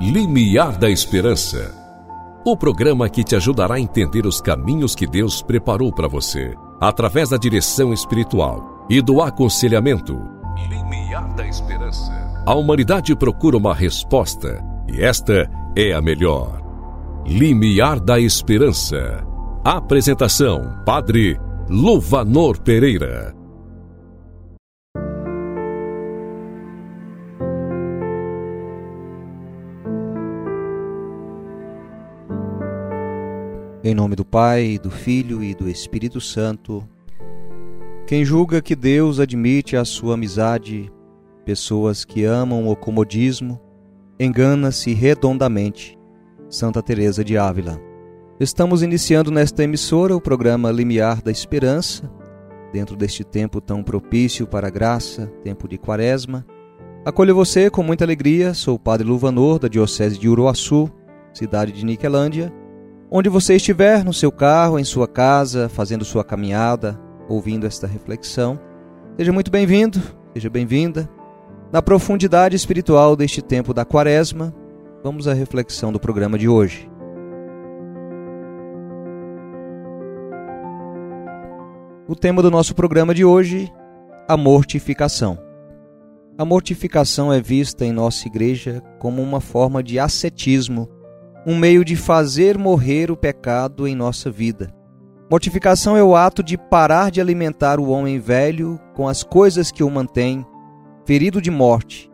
Limiar da Esperança. O programa que te ajudará a entender os caminhos que Deus preparou para você, através da direção espiritual e do aconselhamento. Limiar da Esperança. A humanidade procura uma resposta e esta é a melhor. Limiar da Esperança. Apresentação: Padre Luvanor Pereira. Em nome do Pai, do Filho e do Espírito Santo. Quem julga que Deus admite a sua amizade, pessoas que amam o comodismo, engana-se redondamente. Santa Teresa de Ávila. Estamos iniciando nesta emissora o programa Limiar da Esperança, dentro deste tempo tão propício para a graça, tempo de Quaresma. Acolho você com muita alegria, sou o Padre Luvanor, da Diocese de Uruaçu, cidade de Niquelândia Onde você estiver, no seu carro, em sua casa, fazendo sua caminhada, ouvindo esta reflexão, seja muito bem-vindo, seja bem-vinda. Na profundidade espiritual deste tempo da Quaresma, vamos à reflexão do programa de hoje. O tema do nosso programa de hoje, a mortificação. A mortificação é vista em nossa igreja como uma forma de ascetismo um meio de fazer morrer o pecado em nossa vida. Mortificação é o ato de parar de alimentar o homem velho com as coisas que o mantêm, ferido de morte,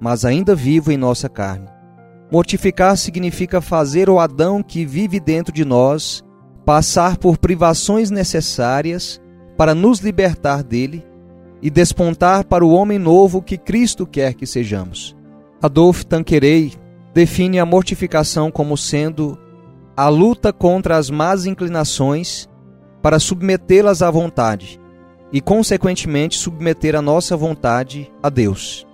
mas ainda vivo em nossa carne. Mortificar significa fazer o Adão que vive dentro de nós passar por privações necessárias para nos libertar dele e despontar para o homem novo que Cristo quer que sejamos. Adolphe Tanqueray define a mortificação como sendo a luta contra as más inclinações para submetê-las à vontade e, consequentemente, submeter a nossa vontade a Deus.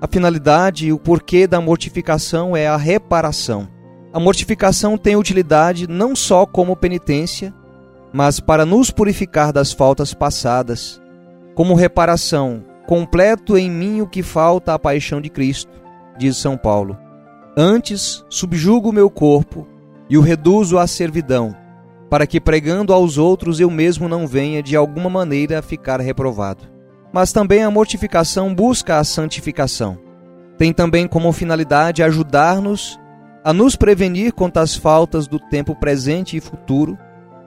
A finalidade e o porquê da mortificação é a reparação. A mortificação tem utilidade não só como penitência, mas para nos purificar das faltas passadas, como reparação, completo em mim o que falta à paixão de Cristo, diz São Paulo. Antes, subjugo o meu corpo e o reduzo à servidão, para que pregando aos outros eu mesmo não venha de alguma maneira ficar reprovado. Mas também a mortificação busca a santificação. Tem também como finalidade ajudar-nos a nos prevenir contra as faltas do tempo presente e futuro,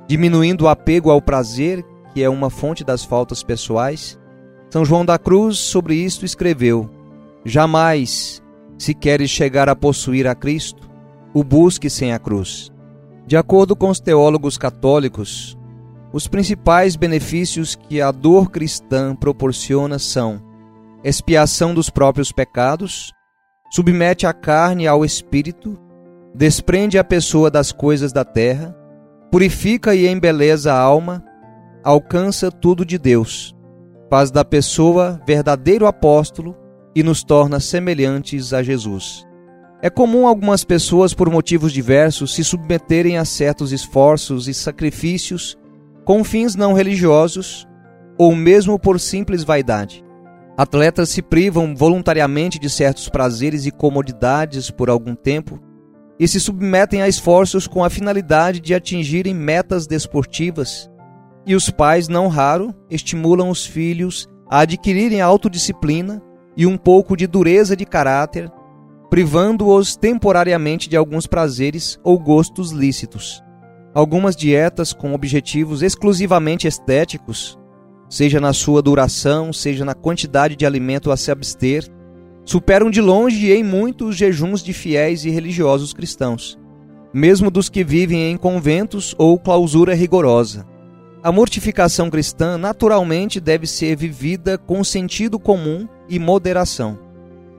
diminuindo o apego ao prazer, que é uma fonte das faltas pessoais. São João da Cruz sobre isto escreveu: Jamais se queres chegar a possuir a Cristo, o busque sem a cruz. De acordo com os teólogos católicos, os principais benefícios que a dor cristã proporciona são expiação dos próprios pecados, submete a carne ao espírito, desprende a pessoa das coisas da terra, purifica e embeleza a alma, alcança tudo de Deus, faz da pessoa verdadeiro apóstolo e nos torna semelhantes a Jesus. É comum algumas pessoas, por motivos diversos, se submeterem a certos esforços e sacrifícios com fins não religiosos ou mesmo por simples vaidade. Atletas se privam voluntariamente de certos prazeres e comodidades por algum tempo e se submetem a esforços com a finalidade de atingirem metas desportivas. E os pais, não raro, estimulam os filhos a adquirirem autodisciplina e um pouco de dureza de caráter, privando-os temporariamente de alguns prazeres ou gostos lícitos. Algumas dietas com objetivos exclusivamente estéticos, seja na sua duração, seja na quantidade de alimento a se abster, superam de longe e em muito os jejuns de fiéis e religiosos cristãos, mesmo dos que vivem em conventos ou clausura rigorosa. A mortificação cristã naturalmente deve ser vivida com sentido comum e moderação.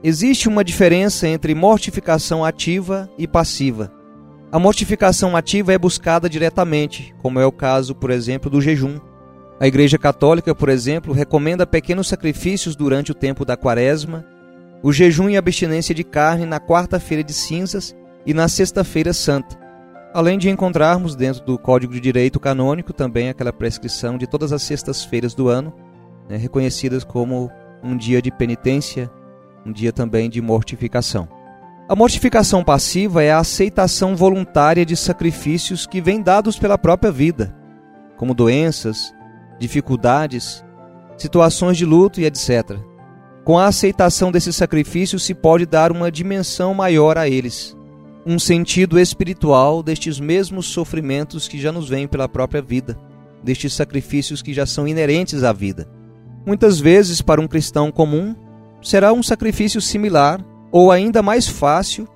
Existe uma diferença entre mortificação ativa e passiva. A mortificação ativa é buscada diretamente, como é o caso, por exemplo, do jejum. A Igreja Católica, por exemplo, recomenda pequenos sacrifícios durante o tempo da Quaresma, o jejum e abstinência de carne na quarta-feira de cinzas e na sexta-feira santa Além de encontrarmos dentro do Código de Direito Canônico também aquela prescrição de todas as sextas-feiras do ano, né, reconhecidas como um dia de penitência, um dia também de mortificação. A mortificação passiva é a aceitação voluntária de sacrifícios que vêm dados pela própria vida, como doenças, dificuldades, situações de luto e etc. Com a aceitação desses sacrifícios se pode dar uma dimensão maior a eles, um sentido espiritual destes mesmos sofrimentos que já nos vêm pela própria vida, destes sacrifícios que já são inerentes à vida. Muitas vezes, para um cristão comum, será um sacrifício similar ou ainda mais fácil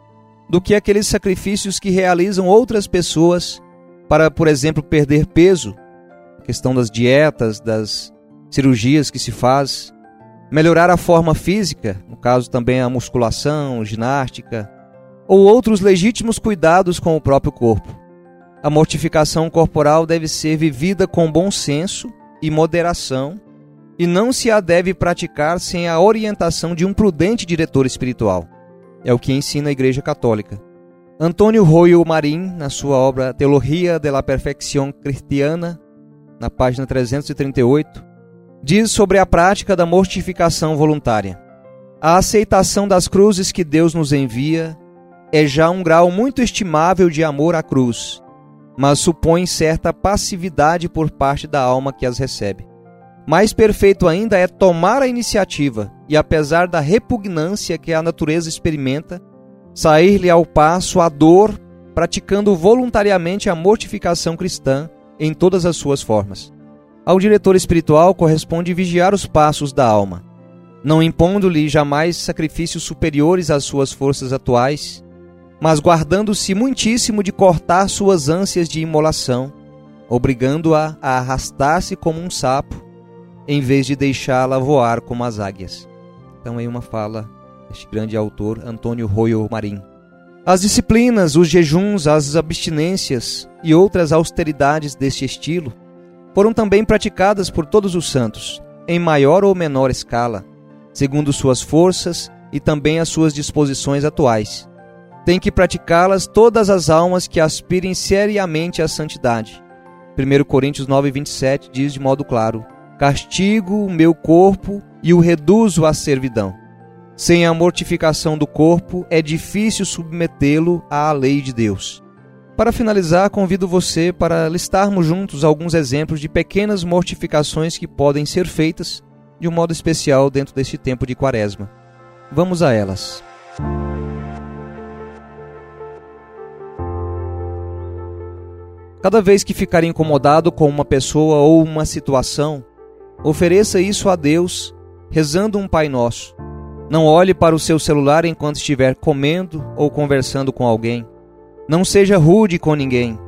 do que aqueles sacrifícios que realizam outras pessoas para, por exemplo, perder peso, a questão das dietas, das cirurgias que se faz, melhorar a forma física, no caso também a musculação, ginástica, ou outros legítimos cuidados com o próprio corpo. A mortificação corporal deve ser vivida com bom senso e moderação, e não se a deve praticar sem a orientação de um prudente diretor espiritual. É o que ensina a Igreja Católica. Antônio Royo Marim, na sua obra Teologia de la Perfección Cristiana, na página 338, diz sobre a prática da mortificação voluntária. A aceitação das cruzes que Deus nos envia é já um grau muito estimável de amor à cruz, mas supõe certa passividade por parte da alma que as recebe. Mais perfeito ainda é tomar a iniciativa e, apesar da repugnância que a natureza experimenta, sair-lhe ao passo a dor, praticando voluntariamente a mortificação cristã em todas as suas formas. Ao diretor espiritual corresponde vigiar os passos da alma, não impondo-lhe jamais sacrifícios superiores às suas forças atuais, mas guardando-se muitíssimo de cortar suas ânsias de imolação, obrigando-a a, arrastar-se como um sapo, em vez de deixá-la voar como as águias. Então aí uma fala deste grande autor Antônio Royo Marim. As disciplinas, os jejuns, as abstinências e outras austeridades deste estilo foram também praticadas por todos os santos, em maior ou menor escala, segundo suas forças e também as suas disposições atuais tem que praticá-las todas as almas que aspirem seriamente à santidade. 1 Coríntios 9, 27 diz de modo claro: Castigo o meu corpo e o reduzo à servidão. Sem a mortificação do corpo, é difícil submetê-lo à lei de Deus. Para finalizar, convido você para listarmos juntos alguns exemplos de pequenas mortificações que podem ser feitas de um modo especial dentro deste tempo de Quaresma. Vamos a elas. Cada vez que ficar incomodado com uma pessoa ou uma situação, ofereça isso a Deus rezando um Pai Nosso. Não olhe para o seu celular enquanto estiver comendo ou conversando com alguém. Não seja rude com ninguém.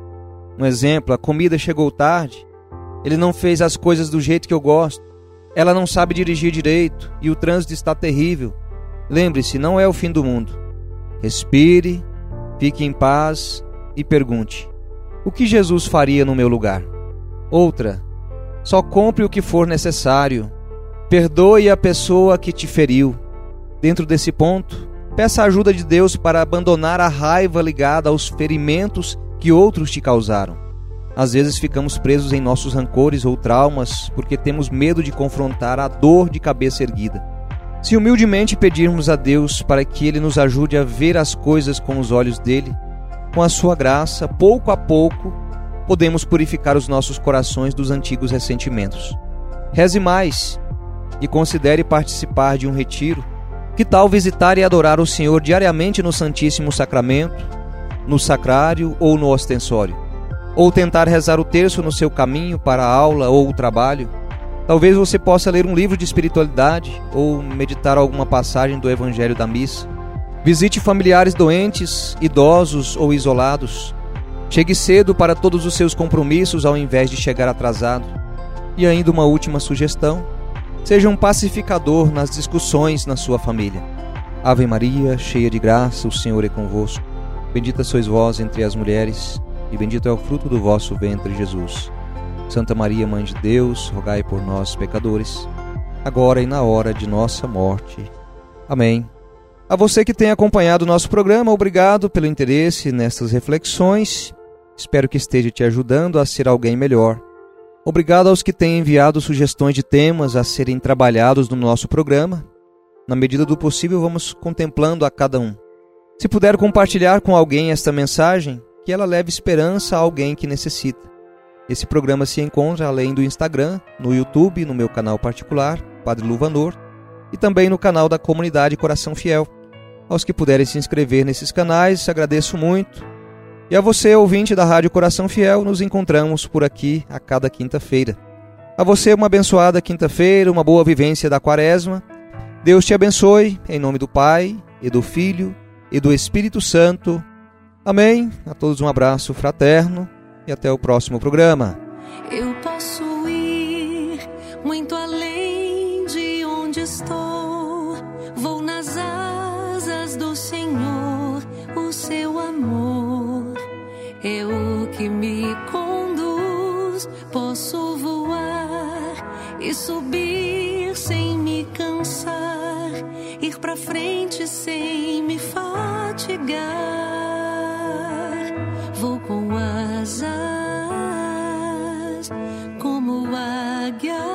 Um exemplo: a comida chegou tarde, ele não fez as coisas do jeito que eu gosto, ela não sabe dirigir direito e o trânsito está terrível. Lembre-se, não é o fim do mundo. Respire, fique em paz e pergunte: o que Jesus faria no meu lugar? Outra, só compre o que for necessário. Perdoe a pessoa que te feriu. Dentro desse ponto, peça a ajuda de Deus para abandonar a raiva ligada aos ferimentos que outros te causaram. Às vezes ficamos presos em nossos rancores ou traumas porque temos medo de confrontar a dor de cabeça erguida. Se humildemente pedirmos a Deus para que Ele nos ajude a ver as coisas com os olhos dele, com a sua graça, pouco a pouco, podemos purificar os nossos corações dos antigos ressentimentos. Reze mais e considere participar de um retiro. Que tal visitar e adorar o Senhor diariamente no Santíssimo Sacramento, no sacrário ou no ostensório? Ou tentar rezar o terço no seu caminho para a aula ou o trabalho? Talvez você possa ler um livro de espiritualidade ou meditar alguma passagem do Evangelho da Missa. Visite familiares doentes, idosos ou isolados. Chegue cedo para todos os seus compromissos ao invés de chegar atrasado. E ainda uma última sugestão: seja um pacificador nas discussões na sua família. Ave Maria, cheia de graça, o Senhor é convosco. Bendita sois vós entre as mulheres, e bendito é o fruto do vosso ventre, Jesus. Santa Maria, Mãe de Deus, rogai por nós, pecadores, agora e na hora de nossa morte. Amém. A você que tem acompanhado o nosso programa, obrigado pelo interesse nessas reflexões. Espero que esteja te ajudando a ser alguém melhor. Obrigado aos que têm enviado sugestões de temas a serem trabalhados no nosso programa. Na medida do possível, vamos contemplando a cada um. Se puder compartilhar com alguém esta mensagem, que ela leve esperança a alguém que necessita. Esse programa se encontra além do Instagram, no YouTube, no meu canal particular, Padre Luvanor, e também no canal da comunidade Coração Fiel. Aos que puderem se inscrever nesses canais, agradeço muito. E a você, ouvinte da Rádio Coração Fiel, nos encontramos por aqui a cada quinta-feira. A você, uma abençoada quinta-feira, uma boa vivência da quaresma. Deus te abençoe, em nome do Pai, e do Filho, e do Espírito Santo. Amém. A todos um abraço fraterno e até o próximo programa. Eu posso ir muito sem me fatigar. Vou com asas como águia,